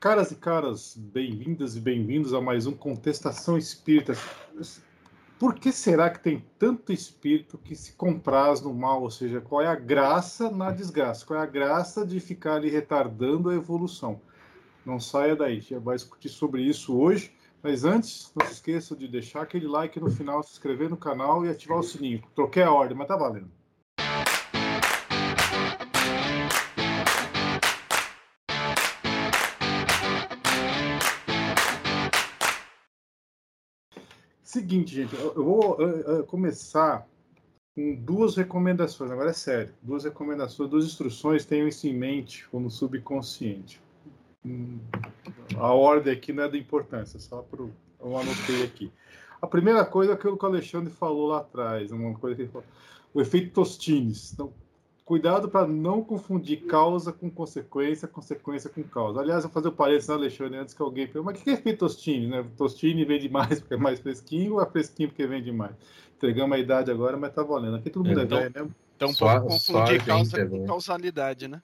Caras e caras, bem-vindas e bem-vindos a mais um Contestação Espírita. Por que será que tem tanto espírito que se compraz no mal? Ou seja, qual é a graça na desgraça? Qual é a graça de ficar ali retardando a evolução? Não saia daí, gente vai discutir sobre isso hoje. Mas antes, não se esqueça de deixar aquele like no final, se inscrever no canal e ativar o sininho. Troquei a ordem, mas tá valendo. Seguinte, gente, eu vou começar com duas recomendações. Agora é sério, duas recomendações, duas instruções. Tenham isso em mente como subconsciente. Hum, a ordem aqui não é da importância, só para eu anotei aqui. A primeira coisa é aquilo que o Alexandre falou lá atrás, uma coisa que ele falou, o efeito Tostines. Então, cuidado para não confundir causa com consequência, consequência com causa. Aliás, eu vou fazer o parênteses, né, Alexandre, antes que alguém pergunte, mas o que é feito tostine? Né? Tostine vende mais porque é mais fresquinho ou é fresquinho porque vende mais? Entregamos a idade agora, mas tá valendo. Aqui todo mundo é então, é velho mesmo. Então, só, confundir causa com causalidade, né?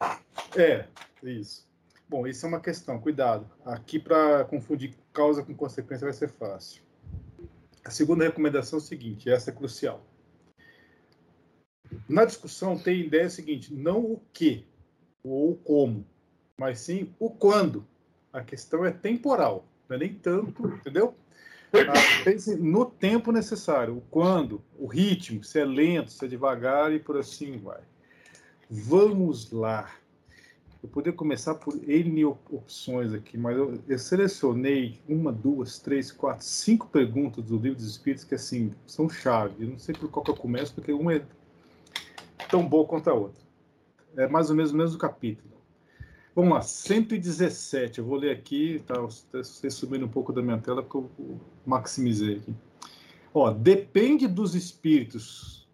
É, isso. Bom, isso é uma questão, cuidado. Aqui, para confundir causa com consequência, vai ser fácil. A segunda recomendação é o seguinte: essa é crucial na discussão tem ideia seguinte: não o que ou o como, mas sim o quando. A questão é temporal, não é nem tanto, entendeu? Ah, pense no tempo necessário, o quando, o ritmo, se é lento, se é devagar e por assim vai. Vamos lá. Eu poderia começar por N opções aqui, mas eu, eu, selecionei uma, duas, três, quatro, cinco perguntas do Livro dos Espíritos que, assim, são chave. Eu não sei por qual que eu começo, porque uma é tão boa quanto a outra. É mais ou menos o mesmo capítulo. Vamos lá, 117. Eu vou ler aqui, tá? Vocês subindo um pouco da minha tela, porque eu maximizei aqui. Ó, depende dos espíritos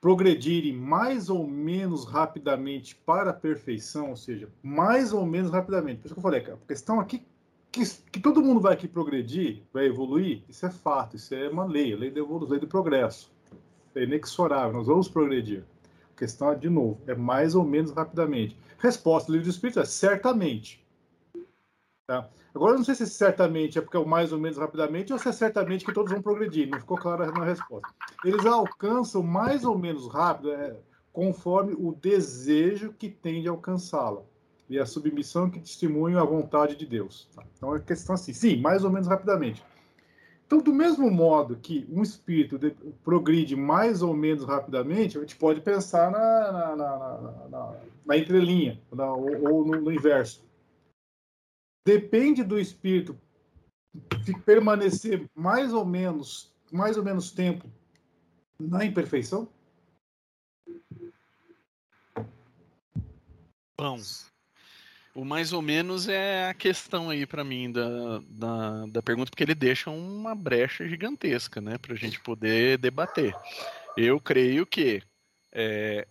progredirem mais ou menos rapidamente para a perfeição, ou seja, mais ou menos rapidamente. Por isso que eu falei, a questão aqui que, que todo mundo vai aqui progredir, vai evoluir, isso é fato, isso é uma lei, a lei da evolução, lei do progresso é inexorável, nós vamos progredir. A questão é, de novo, é mais ou menos rapidamente. Resposta do livro do Espírito é certamente. Tá? Agora, eu não sei se certamente é porque é o mais ou menos rapidamente ou se é certamente que todos vão progredir. Não ficou claro na resposta. Eles alcançam mais ou menos rápido é, conforme o desejo que tem de alcançá-la e a submissão que testemunham a vontade de Deus. Tá? Então, é questão assim, sim, mais ou menos rapidamente. Então, do mesmo modo que um espírito progride mais ou menos rapidamente, a gente pode pensar na, na, na, na, na entrelinha, ou, ou no, no, inverso. Depende do espírito permanecer mais ou menos, mais ou menos tempo na imperfeição? Bom, o mais ou menos é a questão aí para mim da, da, da, pergunta, porque ele deixa uma brecha gigantesca, né, para a gente poder debater. Eu creio que é,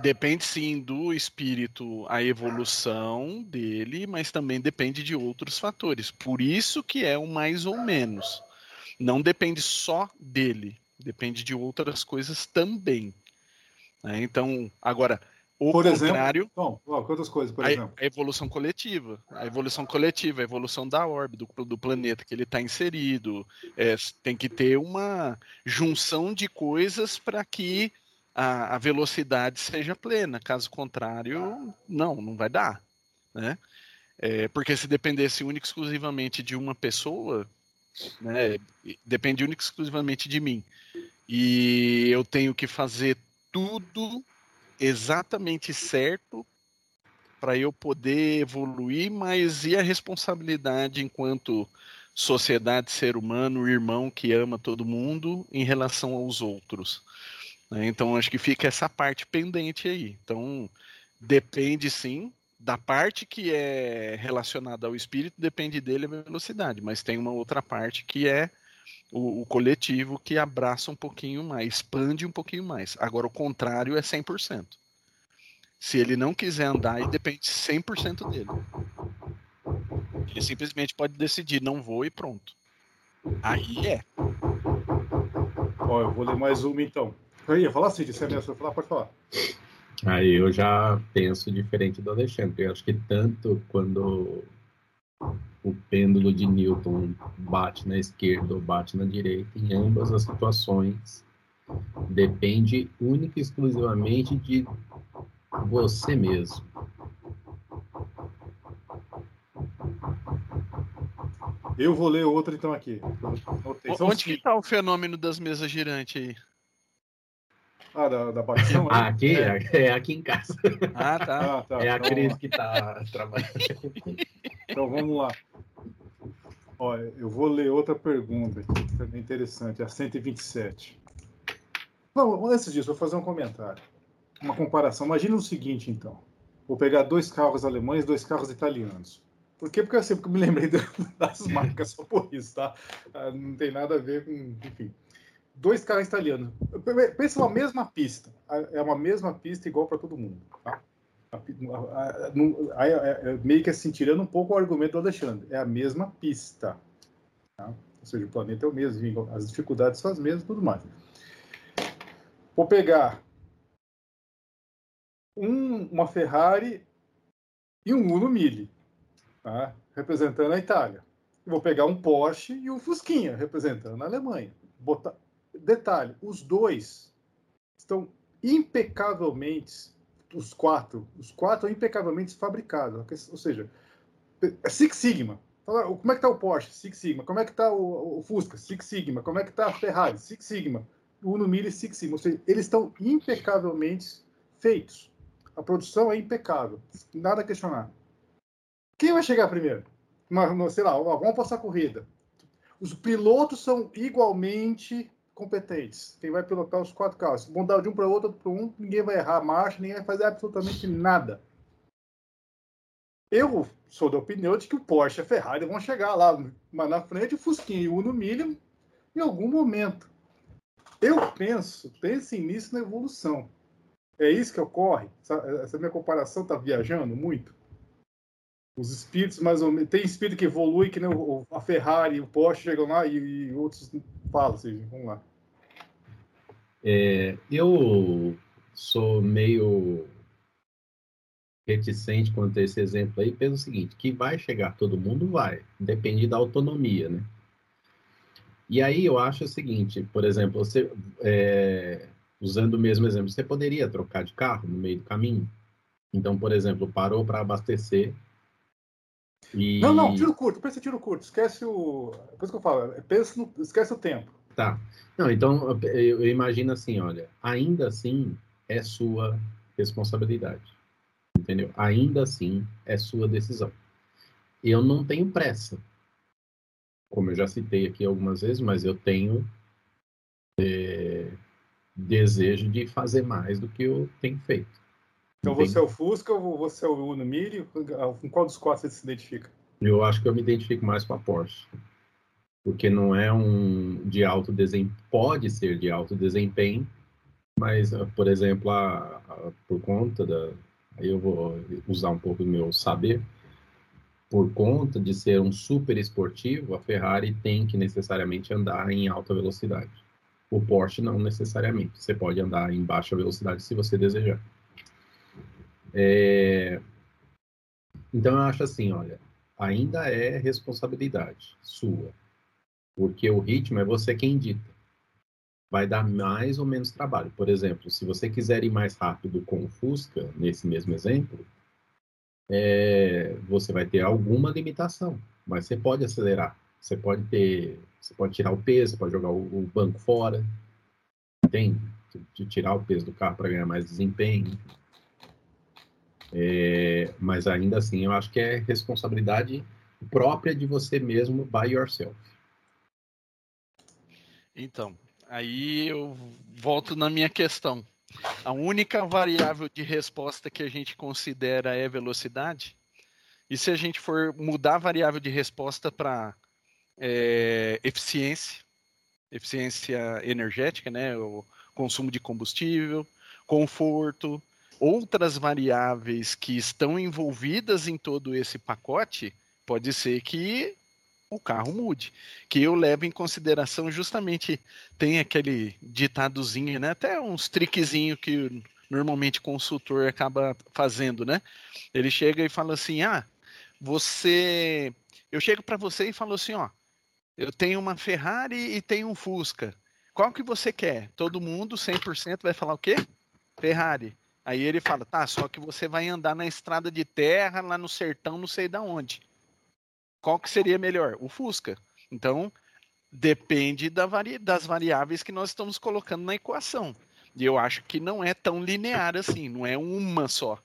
depende sim do espírito, a evolução dele, mas também depende de outros fatores. Por isso que é o mais ou menos. Não depende só dele, depende de outras coisas também. Né? Então, agora o por contrário. Exemplo, bom, quantas coisas, por a, exemplo? A evolução coletiva. A evolução coletiva, a evolução da órbita, do, do planeta que ele está inserido. É, tem que ter uma junção de coisas para que a, a, velocidade seja plena. Caso contrário, não, não vai dar. Né? É, porque se dependesse única exclusivamente de uma pessoa, né, depende única exclusivamente de mim. E eu tenho que fazer tudo exatamente certo para eu poder evoluir, mas e a responsabilidade enquanto sociedade, ser humano, irmão que ama todo mundo em relação aos outros? Né? Então acho que fica essa parte pendente aí. Então depende sim da parte que é relacionada ao espírito, depende dele a velocidade, mas tem uma outra parte que é o, o, coletivo que abraça um pouquinho mais, expande um pouquinho mais. Agora, o contrário é 100%. Se ele não quiser andar, aí depende 100% dele. Ele simplesmente pode decidir, não vou e pronto. Aí é. Ó, eu vou ler mais uma então. Eu ia falar, Cid, se é mesmo, falar, pode falar. Aí eu já penso diferente do Alexandre. Eu acho que tanto quando o pêndulo de Newton bate na esquerda ou bate na direita, em ambas as situações, depende única e exclusivamente de você mesmo. Eu vou ler outra então aqui. Onde que está o fenômeno das mesas girantes aí? Ah, da, da batição? Ah, aqui, é. é. aqui em casa. Ah, tá. Ah, tá. É a então, Cris que está trabalhando. Então vamos lá. Olha, eu vou ler outra pergunta aqui, também interessante, a 127. Não, antes disso, vou fazer um comentário. Uma comparação. Imagina o seguinte, então. Vou pegar dois carros alemães e dois carros italianos. Por quê? Porque eu sempre me lembrei das marcas só por isso, tá? Ah, não tem nada a ver com. Enfim. Dois carros italianos. Pensa uma mesma pista. É uma mesma pista igual para todo mundo, tá? meio que assim, tirando um pouco o argumento do Alexandre. É a mesma pista. Tá? Ou seja, o planeta é o mesmo, as dificuldades são as mesmas tudo mais. Vou pegar um, uma Ferrari e um Uno Mille tá? representando a Itália. vou pegar um Porsche e um Fusquinha, representando a Alemanha. Botar... Detalhe, os dois estão impecavelmente, os quatro, os quatro impecavelmente fabricados. Ou seja, é Six Sigma. Como é que está o Porsche? Six Sigma. Como é que está o, o, Fusca? Six Sigma. Como é que está a Ferrari? Six Sigma. O Uno Mille Six Sigma. Ou seja, eles estão impecavelmente feitos. A produção é impecável. Nada a questionar. Quem vai chegar primeiro? Uma, sei lá, vamos passar a corrida. Os pilotos são igualmente competentes. Quem vai pilotar os quatro carros? Se mudar de um para o outro, para um, ninguém vai errar a marcha, ninguém vai fazer absolutamente nada. Eu sou da opinião de que o Porsche e a Ferrari vão chegar lá, mas na frente o Fusquinha e o Uno Mille em algum momento. Eu penso, pensem nisso na evolução. É isso que ocorre? Essa, essa minha comparação está viajando muito? os espíritos mais ou menos. Tem espírito que evolui, que nem o, a Ferrari, o Porsche chegam lá e, e outros falam, seja, vamos lá. É, eu sou meio reticente quanto a esse exemplo aí, pelo seguinte, que vai chegar todo mundo, vai. Depende da autonomia, né? E aí eu acho o seguinte, por exemplo, você, é, usando o mesmo exemplo, você poderia trocar de carro no meio do caminho. Então, por exemplo, parou para abastecer, e... Não, não, tiro curto, pensa tiro curto, esquece o. Depois que eu falo, pensa no... esquece o tempo. Tá. Não, então eu, eu imagino assim, olha, ainda assim é sua responsabilidade. Entendeu? Ainda assim é sua decisão. Eu não tenho pressa. Como eu já citei aqui algumas vezes, mas eu tenho é, desejo de fazer mais do que eu tenho feito. Então você é o Fusca ou você é o Uno Mille? Com qual dos quatro você se identifica? Eu acho que eu me identifico mais com a Porsche. Porque não é um de alto desempenho, pode ser de alto desempenho, mas, ah, por exemplo, a, a, por conta da. Aí eu vou usar um pouco do meu saber. Por conta de ser um super esportivo, a Ferrari tem que necessariamente andar em alta velocidade. O Porsche não necessariamente. Você pode andar em baixa velocidade se você desejar. É... Então eu acho assim, olha, ainda é responsabilidade sua, porque o ritmo é você quem dita. Vai dar mais ou menos trabalho. Por exemplo, se você quiser ir mais rápido com o Fusca, nesse mesmo exemplo, é... você vai ter alguma limitação, mas você pode acelerar. Você pode ter, você pode tirar o peso, pode jogar o, banco fora, entende? De tirar o peso do carro para ganhar mais desempenho. É, mas ainda assim, eu acho que é responsabilidade própria de você mesmo, by yourself. Então, aí eu volto na minha questão. A única variável de resposta que a gente considera é velocidade. E se a gente for mudar a variável de resposta para é, eficiência, eficiência energética, né, o consumo de combustível, conforto, outras variáveis que estão envolvidas em todo esse pacote, pode ser que o carro mude. Que eu levo em consideração justamente tem aquele ditadozinho, né? Até uns triquezinho que normalmente consultor acaba fazendo, né? Ele chega e fala assim: "Ah, você Eu chego para você e falo assim, ó, eu tenho uma Ferrari e tenho um Fusca. Qual que você quer? Todo mundo 100% vai falar o quê? Ferrari. Aí ele fala, tá, só que você vai andar na estrada de terra, lá no sertão, não sei da onde. Qual que seria melhor? O Fusca. Então, depende da vari... das variáveis que nós estamos colocando na equação. E eu acho que não é tão linear assim, não é uma só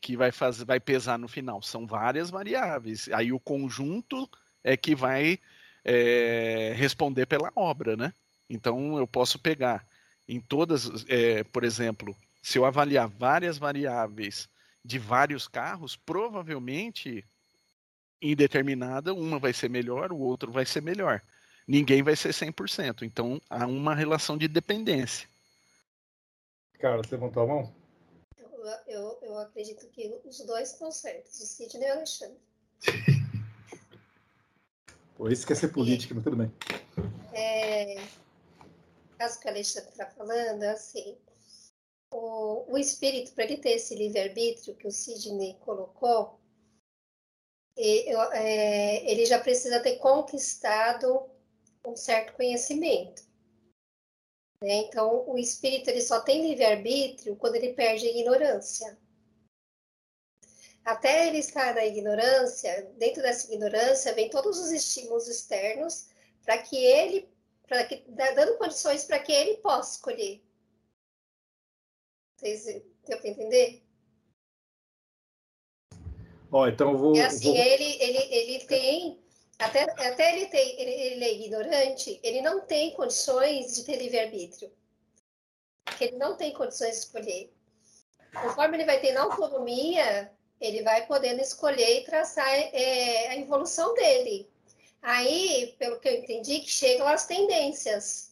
que vai fazer, vai pesar no final. São várias variáveis. Aí o conjunto é que vai é, responder pela obra, né? Então eu posso pegar em todas, é, por exemplo, se eu avaliar várias variáveis de vários carros, provavelmente em determinada uma vai ser melhor, o outro vai ser melhor. Ninguém vai ser 100%. Então há uma relação de dependência. Cara, você levantou a mão? Eu, eu, acredito que os dois estão certos, o Sidney e o Alexandre. Pô, isso quer ser política, mas tudo bem. É, o caso que o Alexandre está falando é assim: o, o espírito, para ele ter esse livre-arbítrio que o Sidney colocou, é, ele já precisa ter conquistado um certo conhecimento. Né? Então, o espírito ele só tem livre-arbítrio quando ele perde a ignorância. Até ele estar na ignorância, dentro dessa ignorância, vem todos os estímulos externos para que ele, que, dando condições para que ele possa escolher. Vocês deu para entender? Ó, então vou. É assim, vou... ele, ele, ele tem até, até ele, tem, ele, ele é ignorante, ele não tem condições de ter livre-arbítrio. Ele não tem condições de escolher. Conforme ele vai tendo autonomia, ele vai podendo escolher e traçar é, a evolução dele. Aí, pelo que eu entendi, que chegam as tendências.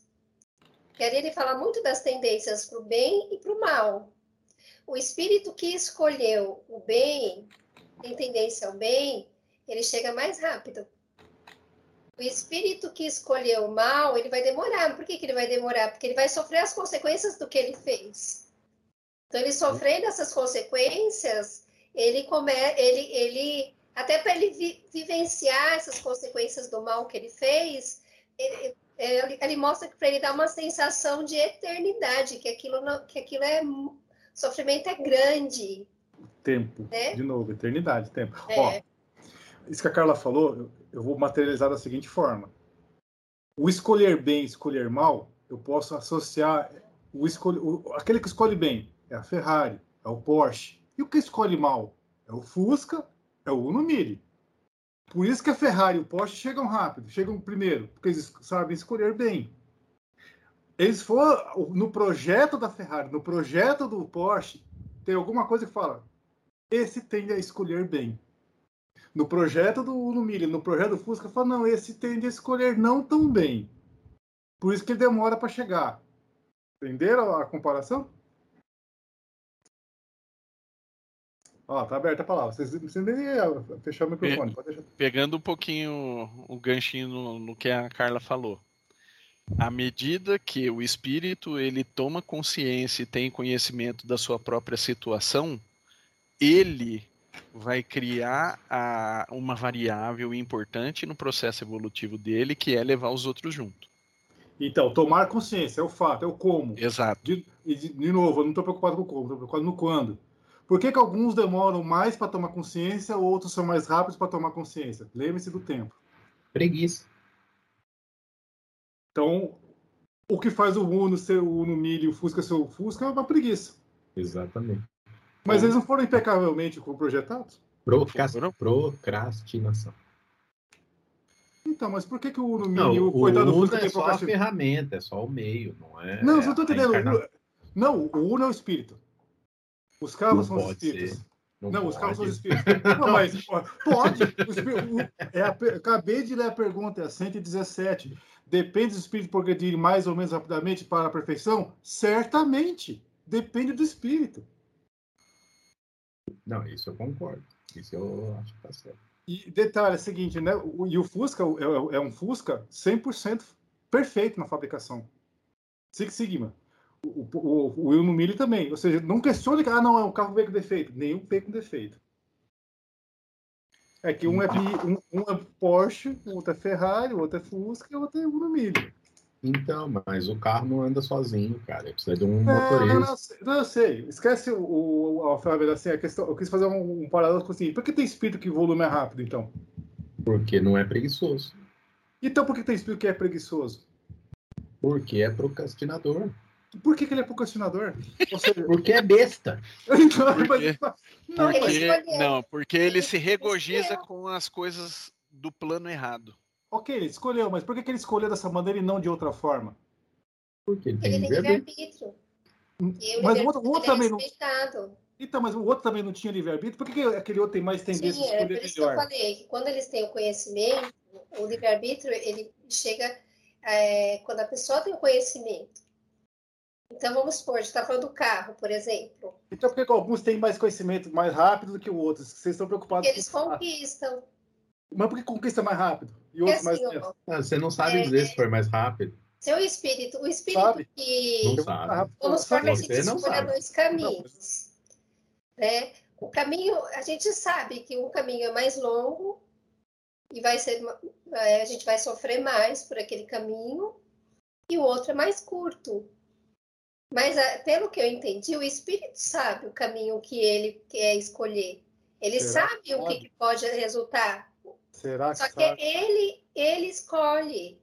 E ali ele fala muito das tendências para o bem e para o mal. O espírito que escolheu o bem, tem tendência ao bem, ele chega mais rápido. O espírito que escolheu o mal, ele vai demorar. Por que, que ele vai demorar? Porque ele vai sofrer as consequências do que ele fez. Então, ele sofrendo essas consequências, ele ele, ele até para ele vi, vivenciar essas consequências do mal que ele fez, ele, ele, ele mostra que para ele dá uma sensação de eternidade, que aquilo, não, que aquilo é sofrimento é grande. Tempo, né? de novo, eternidade, tempo. É. Ó, isso que a Carla falou, eu vou materializar da seguinte forma: o escolher bem, escolher mal, eu posso associar o escolhe, o, aquele que escolhe bem é a Ferrari, é o Porsche, e o que escolhe mal é o Fusca, é o Uno Mille. Por isso que a Ferrari e o Porsche chegam rápido, chegam primeiro, porque eles sabem escolher bem. Eles foram no projeto da Ferrari, no projeto do Porsche, tem alguma coisa que fala: esse tende a escolher bem. No projeto do Mille, no projeto do Fusca, fala, não, esse tende a escolher não tão bem. Por isso que ele demora para chegar. Entenderam a comparação? Ó, tá aberta a palavra. Vocês não nem fechar o microfone. Pe pegando um pouquinho o ganchinho no, no que a Carla falou. À medida que o espírito ele toma consciência e tem conhecimento da sua própria situação, ele vai criar a, uma variável importante no processo evolutivo dele, que é levar os outros junto. Então, tomar consciência é o fato, é o como. Exato. De, de, de novo, eu não estou preocupado com o como, estou preocupado no quando. Por que, que alguns demoram mais para tomar consciência, outros são mais rápidos para tomar consciência? Lembre-se do tempo. Preguiça. Então, o que faz o Uno ser o Uno Mille e o Fusca ser o Fusca é uma preguiça. Exatamente. Mas eles não foram impecavelmente projetados? procrastinação. Então, mas por que, que o Uno Mini, o, o coitado Uno é só a ferramenta, é só o meio, não é? Não, você não tá entendendo. Não, o Uno é o espírito. Os carros não são os espíritos. Ser. Não, não os carros são os espíritos. não, mas pode. O, é a, acabei de ler a pergunta, é a 117. Depende do espírito progredir mais ou menos rapidamente para a perfeição? Certamente. Depende do espírito. Não, isso eu concordo. Isso eu acho que tá certo. E detalhe é o seguinte, né? O, e o Fusca é, é um Fusca 100% perfeito na fabricação. Six Sigma. O, o, o Will Mille também. Ou seja, não questione que ah, não, é um carro veio com defeito. Nenhum veio com defeito. É que um é, um, um é Porsche, o outro é Ferrari, o outro é Fusca e o outro é Uno Milho. Então, mas o carro não anda sozinho, cara. Precisa de um motorista. Não, não, sei. Esquece o, o, a Flávia, assim, a questão. Eu quis fazer um, um paralelo com assim. Por que tem espírito que volume é rápido, então? Porque não é preguiçoso. Então por que tem espírito que é preguiçoso? Porque é procrastinador. Por que, que ele é procrastinador? Seja... Porque é besta. porque, não, porque, não, porque ele se regozija com as coisas do plano errado. Ok, ele escolheu, mas por que, que ele escolheu dessa maneira e não de outra forma? Porque ele tem ele livre-arbítrio. Mas o outro, o outro também não. Então, mas o outro também não tinha livre-arbítrio? Por que, que aquele outro tem mais tendência Sim, a escolher é por isso melhor? que eu falei, que quando eles têm o conhecimento, o livre-arbítrio, ele chega é, quando a pessoa tem o conhecimento. Então, vamos supor, a gente está falando do carro, por exemplo. Então, por que alguns têm mais conhecimento mais rápido do que outros? Vocês estão preocupados Porque eles conquistam. Mas por que conquista mais rápido? E outros assim, mais ó, ah, Você não sabe é, dizer se foi mais rápido. Seu espírito, o espírito sabe? que. Não sabe. Vamos supor que a gente escolha dois caminhos. Né? O caminho, a gente sabe que um caminho é mais longo e vai ser, é, a gente vai sofrer mais por aquele caminho, e o outro é mais curto. Mas, pelo que eu entendi, o espírito sabe o caminho que ele quer escolher. Ele Será sabe o que, que, pode resultar. Será que Só que sabe? ele, ele escolhe.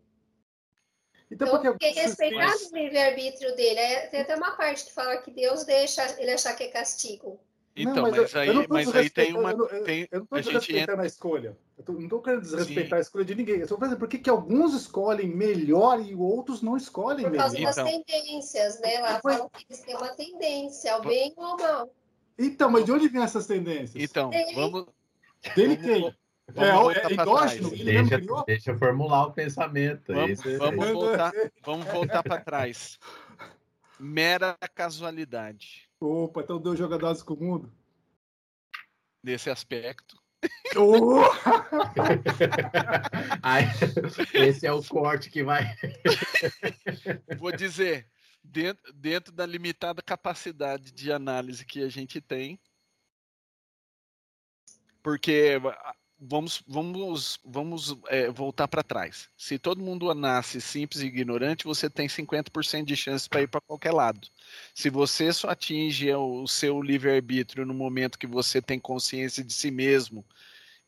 Então, então porque, porque respeitar o livre-arbítrio dele. É, tem até uma parte que fala que Deus deixa ele achar que é castigo. Então, não, mas, mas, aí, mas aí tem uma. Eu, tem, eu não estou desrespeitando entra... a escolha. Eu tô, não estou querendo desrespeitar Sim. a escolha de ninguém. Eu estou falando por que alguns escolhem melhor e outros não escolhem melhor. Por causa melhor. das então. tendências, né? Lá mas... falam que eles têm uma tendência, ao bem ou ao mal. Então, mas de onde vêm essas tendências? Então, vamos. Dele quem? Vamos é, é endógeno? Deixa, deixa eu formular o pensamento. Vamos, vamos voltar, vamos voltar para trás. Mera casualidade. Opa, então deu jogadores com o mundo? Nesse aspecto. Oh! esse é o corte que vai. Vou dizer, dentro, dentro da limitada capacidade de análise que a gente tem, porque vamos, vamos, vamos é, voltar para trás. Se todo mundo nasce simples e ignorante, você tem 50% de chance para ir para qualquer lado. Se você só atinge o seu livre-arbítrio no momento que você tem consciência de si mesmo,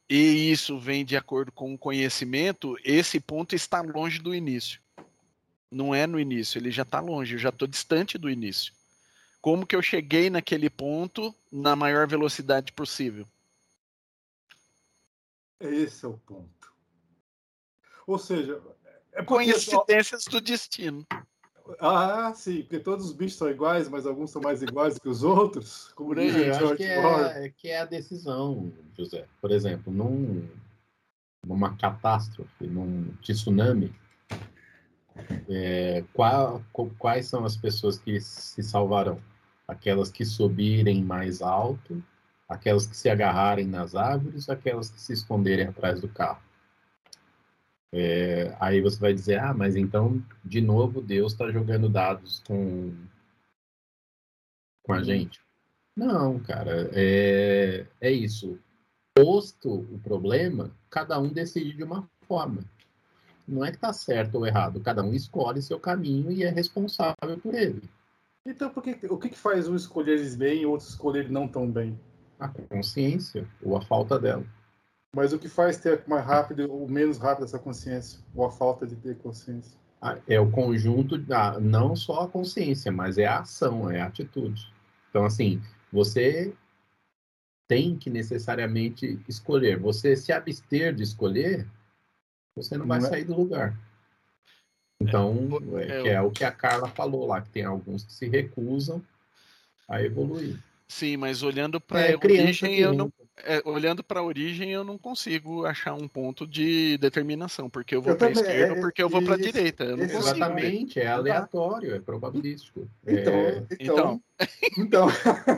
e isso vem de acordo com o conhecimento, esse ponto está longe do início. Não é no início, ele já está longe, eu já estou distante do início. Como que eu cheguei naquele ponto na maior velocidade possível? Esse é o ponto. Ou seja, é coincidências do destino. Ah, sim, porque todos os bichos são iguais, mas alguns são mais iguais que os outros. Como diz o George que é, que é a decisão, José. Por exemplo, num, numa catástrofe, num tsunami, é, qual, quais são as pessoas que se salvarão? Aquelas que subirem mais alto aquelas que se agarrarem nas árvores, aquelas que se esconderem atrás do carro. É, aí você vai dizer, ah, mas então, de novo, Deus está jogando dados com, com a gente. Não, cara, é, é isso. Posto o problema, cada um decide de uma forma. Não é que está certo ou errado, cada um escolhe seu caminho e é responsável por ele. Então, por que, o que, que faz um escolher bem e outros escolher não tão bem? A consciência ou a falta dela. Mas o que faz ter mais rápido ou menos rápido essa consciência? Ou a falta de ter consciência? Ah, é o conjunto, da, não só a consciência, mas é a ação, é a atitude. Então, assim, você tem que necessariamente escolher. Você se abster de escolher, você não, não vai é? sair do lugar. Então, é, é, que é o que a Carla falou lá, que tem alguns que se recusam a evoluir. Sim, mas olhando para é, a origem, eu não, é, olhando para a origem, eu não consigo achar um ponto de determinação, porque eu vou para a esquerda ou é, porque eu vou para a direita. Eu não exatamente, é aleatório, é probabilístico. Então, é... então, então,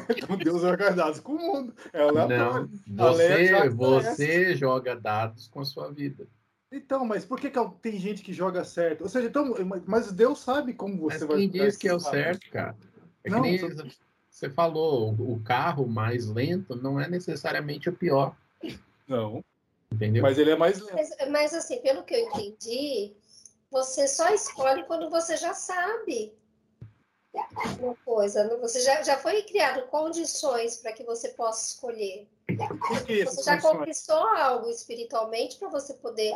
então, Deus joga dados com o mundo. É aleatório. Não, você, você joga dados com a sua vida. Então, mas por que, que tem gente que joga certo? Ou seja, então, mas Deus sabe como você mas vai. Quem diz que é o certo, cara? É não, que nem... Você falou, o carro mais lento não é necessariamente o pior. Não. Entendeu? Mas ele é mais lento. Mas, mas, assim, pelo que eu entendi, você só escolhe quando você já sabe uma coisa. Você já, já foi criado condições para que você possa escolher. Essas Você já conquistou algo espiritualmente para você poder.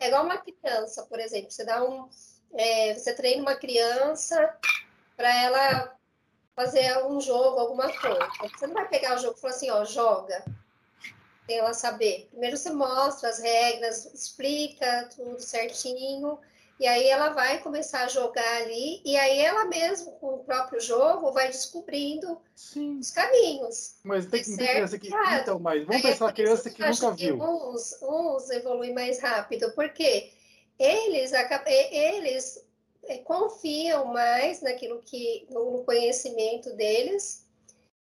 É igual uma criança, por exemplo. Você dá um, é, você treina uma criança para ela fazer um jogo, alguma coisa. Você não vai pegar o jogo e falar assim, ó, joga. Tem ela saber. Primeiro você mostra as regras, explica tudo certinho. E aí ela vai começar a jogar ali, e aí ela mesma, com o próprio jogo, vai descobrindo Sim, os caminhos. mas tem, Certo, tem criança que. claro. Então, mas vamos Aí é pensar por criança que acho nunca viu. Uns, uns evoluem mais rápido, porque eles, eles é, confiam mais naquilo que, no conhecimento deles,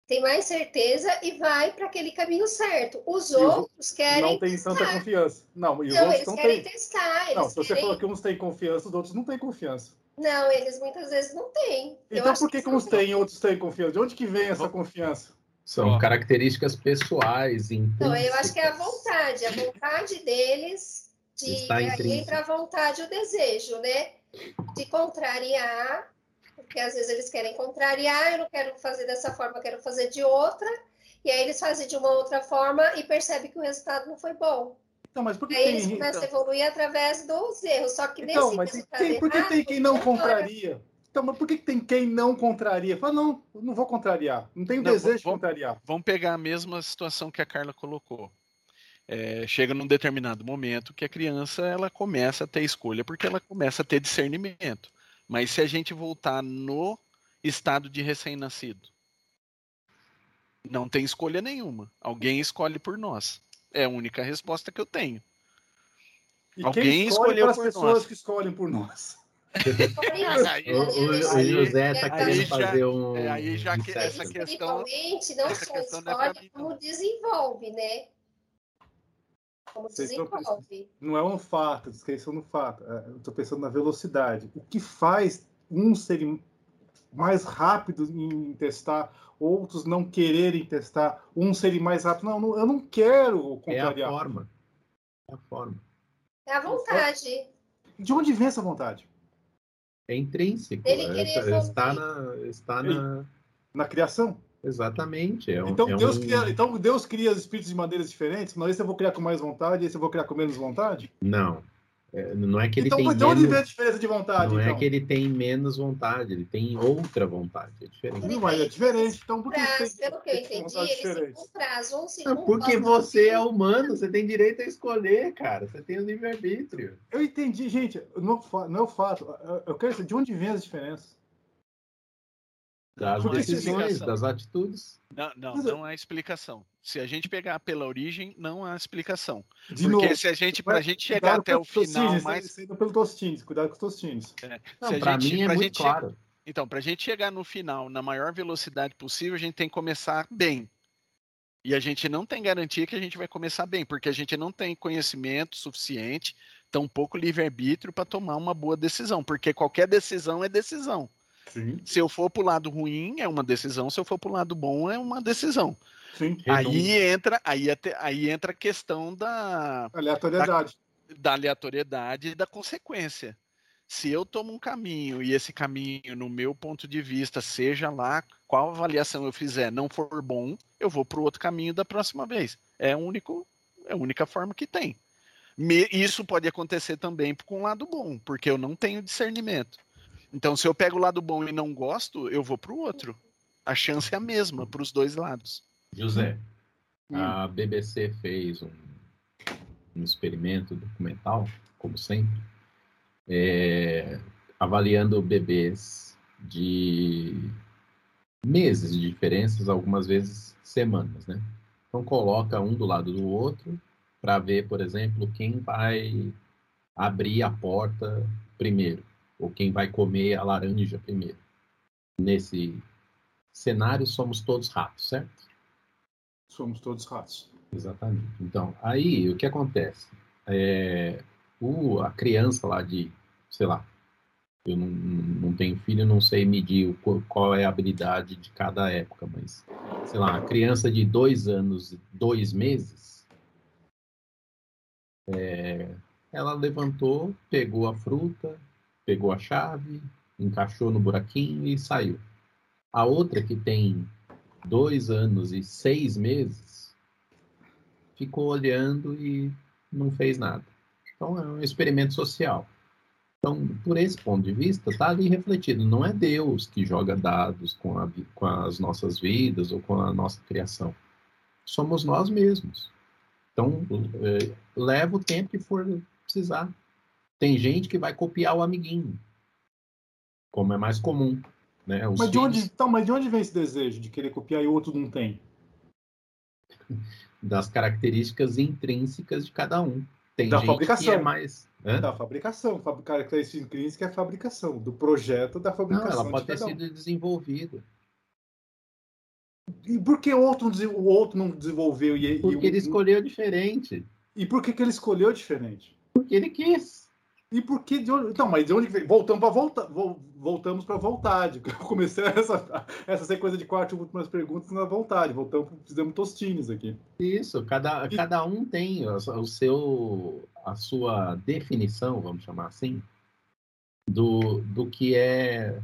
tem mais certeza e vai para aquele caminho certo. Os E os outros querem. Não tem tanta testar. confiança. Não, e os Não, outros eles não querem têm. testar. Eles Não, se você querem- falou que uns têm confiança, os outros não têm confiança. Não, eles muitas vezes não têm. Então por que, que uns têm e outros têm confiança? De onde que vem essa confiança? São características pessoais, Então, eu acho que é a vontade, a vontade deles de aí entra a vontade, o desejo, né? De contrariar, porque às vezes eles querem contrariar, eu não quero fazer dessa forma, eu quero fazer de outra, e aí eles fazem de uma outra forma e percebem que o resultado não foi bom. Então, mas por que Aí tem. eles começam a Então, evoluir através dos erros, só que então nesse mas tem, por que tem quem não contraria? Então, mas por que tem quem não contraria? Fala, não, não vou contrariar. Não tenho Não, desejo de vamos- contrariar. Vamos pegar a mesma situação que a Carla colocou. É, chega num determinado momento que a criança ela começa a ter escolha porque ela começa a ter discernimento. Mas se a gente voltar no estado de recém-nascido, não tem escolha nenhuma. Alguém escolhe por nós. É a única resposta que eu tenho. E Alguém quem escolhe as por pessoas nós. que escolhem por nós. Aí- O, o- o José tá aí querendo já- fazer um. é, aí já que essa questão- Espiritualmente, não essa só é escolhe, como desenvolve, né? Como Vocês desenvolve. Não é um fato, descrição no fato. É, Eu estou pensando na velocidade. O que faz uns serem mais rápidos em testar, outros não quererem testar, uns serem mais rápidos? Não, não, eu não quero É a contrariar. forma. É a forma. É a vontade. De onde vem essa vontade? É intrínseco. Ele é- está evoluir. na. Está na... Na criação? Exatamente. É um, Então, é Deus um- cria, então Deus cria os espíritos de maneiras diferentes? Não, esse eu vou criar com mais vontade, esse eu vou criar com menos vontade? Não. É, não é que ele então, tem de onde menos... vem a diferença de vontade? Não então? é que ele tem menos vontade, ele tem outra vontade. É diferente. Não, mas é diferente. Então, por que Prazo, tem, pelo que eu entendi, têm diferentes? um prazo, Ah, segundo. Porque você é humano, você tem direito a escolher, cara. Você tem o livre-arbítrio. Eu entendi, gente. Não, é não é o fato. Eu- Eu quero saber de onde vem as diferenças. Das Não há decisões, das atitudes. Não, não, não há explicação. Se a gente pegar pela origem, não há explicação. De Porque novo. se a gente, pra gente chegar até o final mais. É pelo Tostines, cuidado com os Tostines. Não, se a pra gente- mim é pra muito gente claro. Então, para a gente chegar no final na maior velocidade possível, a gente tem que começar bem. E a gente não tem garantia que a gente vai começar bem, porque a gente não tem conhecimento suficiente, tampouco livre-arbítrio para tomar uma boa decisão, porque qualquer decisão é decisão. Sim, Se eu for para o lado ruim, é uma decisão, se eu for para o lado bom, é uma decisão. sim. Aí entra, aí, até- aí entra a questão da, Aleatoriedade. da aleatoriedade e da consequência. Se eu tomo um caminho e esse caminho, no meu ponto de vista, seja lá qual avaliação eu fizer, não for bom, eu vou para o outro caminho da próxima vez. É, o único, é a única forma que tem. Me- isso pode acontecer também com o lado bom, porque eu não tenho discernimento. Então, se eu pego o lado bom e não gosto, eu vou para o outro. A chance é a mesma para os dois lados. José, Hum. a BBC fez um, um experimento documental, como sempre, é, avaliando bebês de meses de diferenças, algumas vezes semanas, né? Então coloca um do lado do outro para ver, por exemplo, quem vai abrir a porta primeiro ou quem vai comer a laranja primeiro. Nesse cenário somos todos ratos, certo? Somos todos ratos. Exatamente. Então, aí o que acontece? É, o, a criança lá de, sei lá, eu não, não tenho filho, não sei medir o, qual- é a habilidade de cada época, mas, sei lá, a criança de dois anos e dois meses, É, ela levantou, pegou a fruta, pegou a chave, encaixou no buraquinho e saiu. A outra, que tem dois anos e seis meses, ficou olhando e não fez nada. Então, é um experimento social. Então, por esse ponto de vista, está ali refletido. Não é Deus que joga dados com, a, com as nossas vidas ou com a nossa criação. Somos nós mesmos. Então, é, leva o tempo que for precisar. Tem gente que vai copiar o amiguinho, como é mais comum. Né? Os mas, de onde, então, mas de onde vem esse desejo de querer copiar e o outro não tem? Das características intrínsecas de cada um. Tem da fabricação. É mais... Hã? Da fabricação. Característica intrínseca é a fabricação. Do projeto da fabricação. Não, ela pode ter sido desenvolvida. E por que o outro, o outro não desenvolveu? E, Porque e ele escolheu diferente. E por que, que ele escolheu diferente? Porque ele quis. E por que de onde... Então, mas de onde vem? Voltamos para volta... voltamos para vontade. Eu comecei essa, essa sequência de quatro últimas perguntas na vontade. Voltamos, fizemos tostines aqui. Isso, cada, e... cada um tem o seu, a sua definição, vamos chamar assim, do, do que é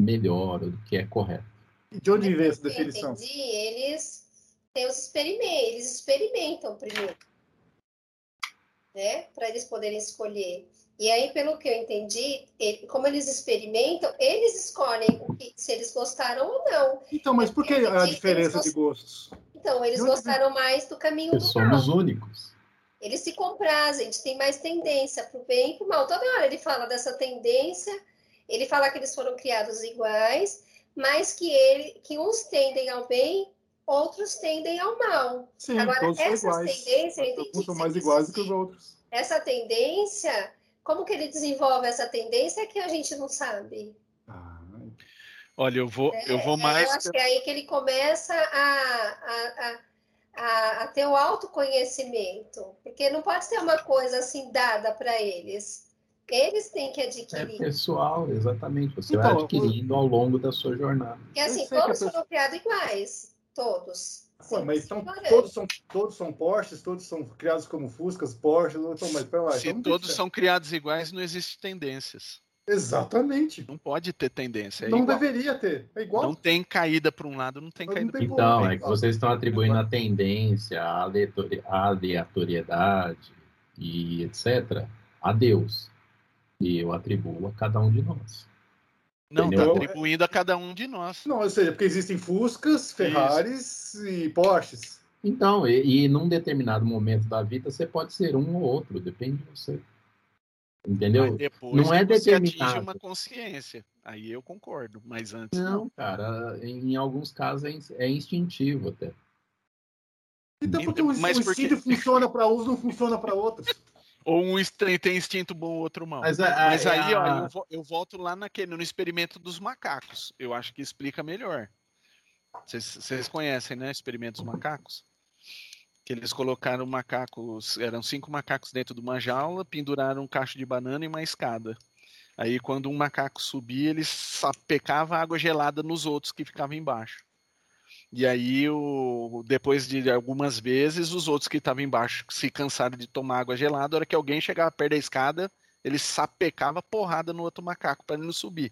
melhor, do que é correto. E de onde vem essa definição? Entendi, eles têm os experimentos, eles experimentam primeiro. Né? Para eles poderem escolher. E aí, pelo que eu entendi, ele, como eles experimentam, eles escolhem que, se eles gostaram ou não. Então, mas por que a diferença de gostos? Então, eles gostaram mais do caminho do mal. Somos únicos. Eles se comprazem, eles têm mais tendência para o bem e para o mal. Toda hora ele fala dessa tendência, ele fala que eles foram criados iguais, mas que, ele, que uns tendem ao bem, outros tendem ao mal. Sim, Agora, todos essas são iguais. tendências... Alguns são mais iguais do que os outros. Essa tendência como que ele desenvolve essa tendência que a gente não sabe? Ah, olha, eu vou, é, eu vou mais. Eu acho que é aí que ele começa a, a, a, a, ter o autoconhecimento, porque não pode ser uma coisa assim dada para eles. Eles têm que adquirir. É pessoal, exatamente. Você então, vai adquirindo ao longo da sua jornada. Porque assim, todos foram criados iguais. Todos. Pô, mas então, todos, são, todos são Porsches, todos são criados como Fuscas, Porsches, então, mas pera lá. Se então todos são criados iguais, não existe tendências. Exatamente. Não pode ter tendência. É não igual. deveria ter. É igual. Não tem caída para um lado, não tem não caída para outro. Então, é que vocês estão atribuindo a tendência, a aleatoriedade e etc. a Deus. E eu atribuo a cada um de nós. Não, está atribuindo a cada um de nós. Não, ou seja, porque existem Fuscas, Ferraris Isso. e Porsches. Então, e, e num determinado momento da vida você pode ser um ou outro, depende de você. Entendeu? não é determinado. uma consciência. Aí eu concordo, mas antes. Não, não. cara, em, em, alguns casos é, é instintivo até. Então, porque o, mas o instinto porque... funciona para uns, não funciona para outros. Ou um tem instinto bom, outro mal. Mas, a, Mas aí, a... ó, eu, eu, volto lá naquele, no experimento dos macacos. Eu acho que explica melhor. Vocês conhecem, né? Experimento dos macacos? Que eles colocaram macacos, eram cinco macacos dentro de uma jaula, penduraram um cacho de banana e uma escada. Aí, quando um macaco subia, ele sapecava água gelada nos outros que ficavam embaixo. E aí, o, depois de algumas vezes, os outros que estavam embaixo se cansaram de tomar água gelada. A hora que alguém chegava perto da escada, ele sapecava porrada no outro macaco para ele não subir.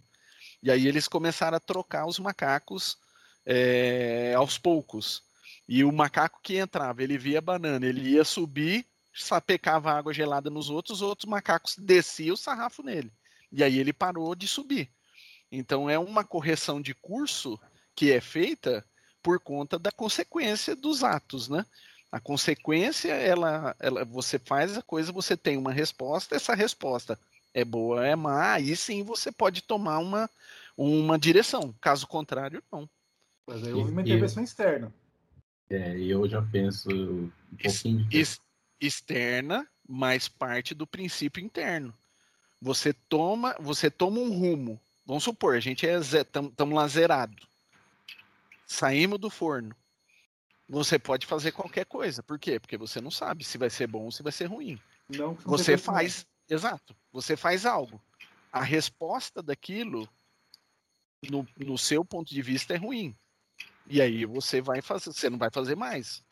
E aí eles começaram a trocar os macacos é, aos poucos. E o macaco que entrava, ele via a banana, ele ia subir, sapecava água gelada nos outros, os outros macacos desciam o sarrafo nele. E aí ele parou de subir. Então é uma correção de curso que é feita por conta da consequência dos atos, né? A consequência, ela, ela, você faz a coisa, você tem uma resposta, essa resposta é boa, é má, aí sim você pode tomar uma, uma direção. Caso contrário, não. Mas aí houve uma intervenção externa. É, e eu já penso um pouquinho. Ex, externa, mas parte do princípio interno. Você toma, você toma um rumo. Vamos supor, a gente é estamos lá zerado saímos do forno. Você pode fazer qualquer coisa. Por quê? Porque você não sabe se vai ser bom ou se vai ser ruim. Não, você faz, exato. Você faz algo. A resposta daquilo, no, no seu ponto de vista, é ruim. E aí você vai fazer, você não vai fazer mais.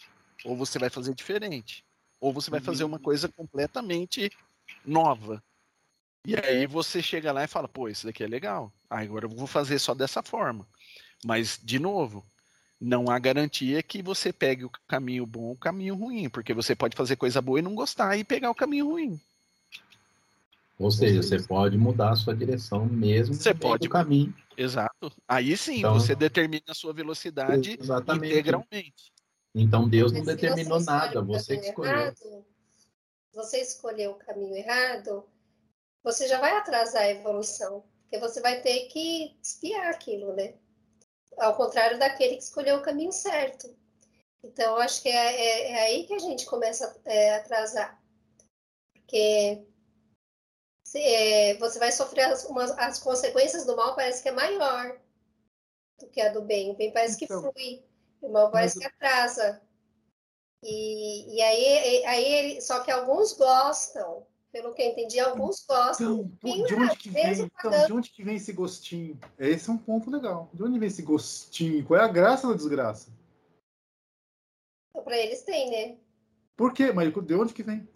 Ou você vai fazer diferente. ou você vai fazer uma coisa completamente nova. E aí você chega lá e fala, pô, isso daqui é legal. Ah, agora eu vou fazer só dessa forma. Mas, de novo, não há garantia que você pegue o caminho bom ou o caminho ruim, porque você pode fazer coisa boa e não gostar e pegar o caminho ruim. Ou seja, você pode mudar a sua direção mesmo você pode o caminho. Exato. Aí sim, então, você determina a sua velocidade exatamente. integralmente. Então Deus não determinou você nada, você que escolheu. Errado, você escolheu o caminho errado, você já vai atrasar a evolução, porque você vai ter que espiar aquilo, né? Ao contrário daquele que escolheu o caminho certo. Então, acho que é, é, é aí que a gente começa é, a atrasar. Porque é, você vai sofrer as, umas, as consequências do mal, parece que é maior do que a do bem. O bem parece então, que flui, o mal parece que atrasa. E, e aí, aí ele, só que alguns gostam, pelo que eu entendi, alguns gostam. Então, de onde que vem? Então, de onde que vem esse gostinho? Esse é um ponto legal. De onde vem esse gostinho? Qual é a graça da desgraça? Então, para eles tem, né? Por quê? Mas de onde que vem?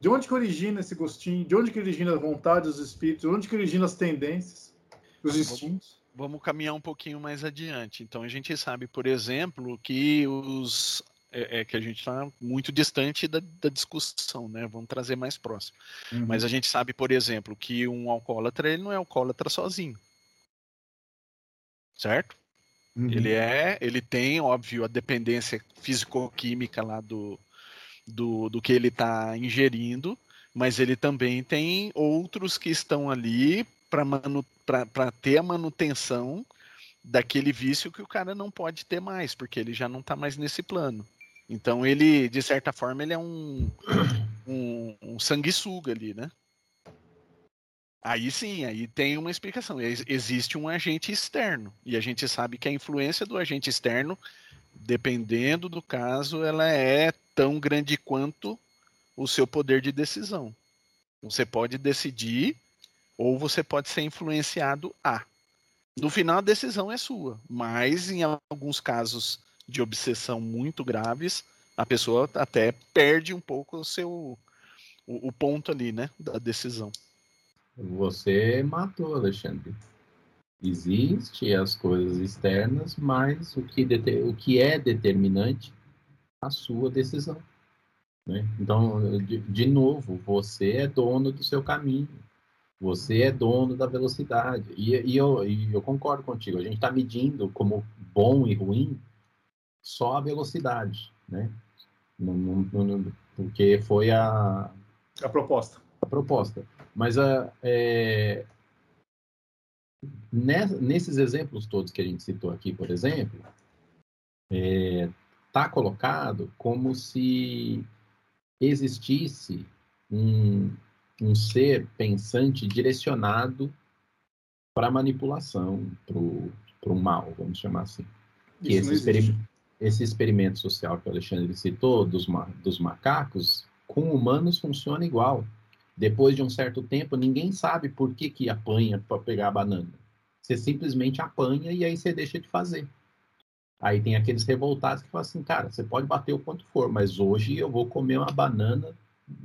De onde que origina esse gostinho? De onde que origina a vontade, os espíritos? De onde que origina as tendências, os instintos? Vamos, vamos caminhar um pouquinho mais adiante. Então a gente sabe, por exemplo, que os é, é que a gente está muito distante da, da, discussão, né? Vamos trazer mais próximo. Uhum. Mas a gente sabe, por exemplo, que um alcoólatra ele não é alcoólatra sozinho, certo? Uhum. Ele é, ele tem, óbvio, a dependência físico-química lá do, do, do que ele está ingerindo, mas ele também tem outros que estão ali para ter a manutenção daquele vício que o cara não pode ter mais, porque ele já não está mais nesse plano. Então ele, de certa forma, ele é um, um, um sanguessuga ali, né? Aí sim, aí tem uma explicação. Existe um agente externo. E a gente sabe que a influência do agente externo, dependendo do caso, ela é tão grande quanto o seu poder de decisão. Você pode decidir ou você pode ser influenciado a. No final, a decisão é sua, mas em alguns casos de obsessão muito graves, a pessoa até perde um pouco o seu o, o ponto ali, né, da decisão. Você matou, Alexandre. Existe as coisas externas, mas o que, o que é determinante a sua decisão. Né? Então, de, de novo, você é dono do seu caminho. Você é dono da velocidade. E, e, eu, e eu concordo contigo. A gente está medindo como bom e ruim só a velocidade, né? Porque foi a a proposta. A proposta. Mas a, é, nesses exemplos todos que a gente citou aqui, por exemplo, é, está colocado como se existisse um, um ser pensante direcionado para manipulação, para o mal, vamos chamar assim. Que esse, experim esse, experimento social que o Alexandre citou, dos, ma dos macacos, com humanos funciona igual. Depois de um certo tempo, ninguém sabe por que, que apanha para pegar a banana. Você simplesmente apanha e aí você deixa de fazer. Aí tem aqueles revoltados que falam assim, cara, você pode bater o quanto for, mas hoje eu vou comer uma banana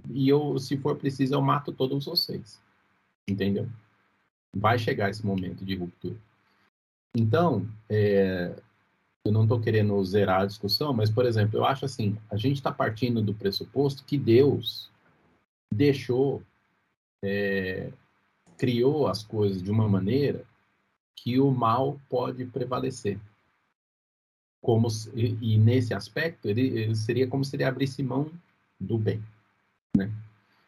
e eu, se for preciso, eu mato todos vocês. Entendeu? Vai chegar esse momento de ruptura. Então, é, eu não estou querendo zerar a discussão, mas, por exemplo, eu acho assim, a gente está partindo do pressuposto que Deus deixou, é, criou as coisas de uma maneira que o mal pode prevalecer. Como e, e nesse aspecto ele, ele, seria como se ele abrisse mão do bem, né?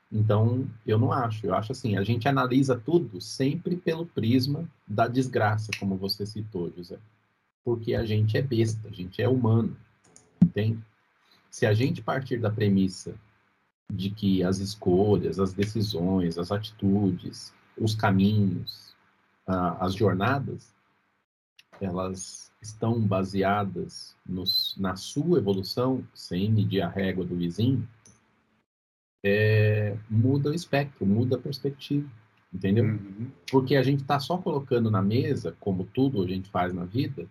Então eu não acho, eu acho assim, a gente analisa tudo sempre pelo prisma da desgraça, como você citou, José, porque a gente é besta, a gente é humano, entende? Se a gente partir da premissa de que as escolhas, as decisões, as atitudes, os caminhos, as jornadas, elas estão baseadas nos, na sua evolução, sem medir a régua do vizinho, é, muda o espectro, muda a perspectiva, entendeu? Uhum. Porque a gente está só colocando na mesa, como tudo a gente faz na vida,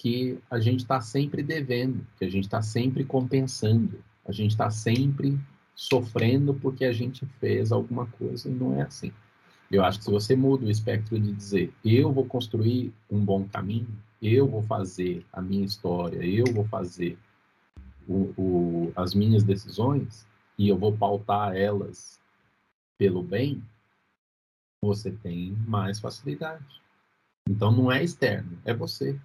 que a gente está sempre devendo, que a gente está sempre compensando, A gente está sempre sofrendo porque a gente fez alguma coisa e não é assim. Eu acho que se você muda o espectro de dizer eu vou construir um bom caminho, eu vou fazer a minha história, eu vou fazer o, o, as minhas decisões e eu vou pautar elas pelo bem, você tem mais facilidade. Então não é externo, é você.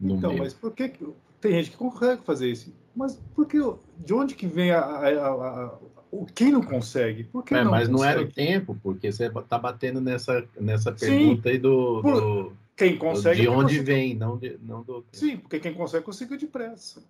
Então, mas por que tem gente que consegue fazer isso? Mas por que de onde que vem a, a, a, o quem não consegue? Por que é, não mas consegue? não era o tempo, porque você está batendo nessa nessa pergunta Sim, aí do, por, do quem consegue de onde vem, não de, não do Sim, porque quem consegue consegue depressa.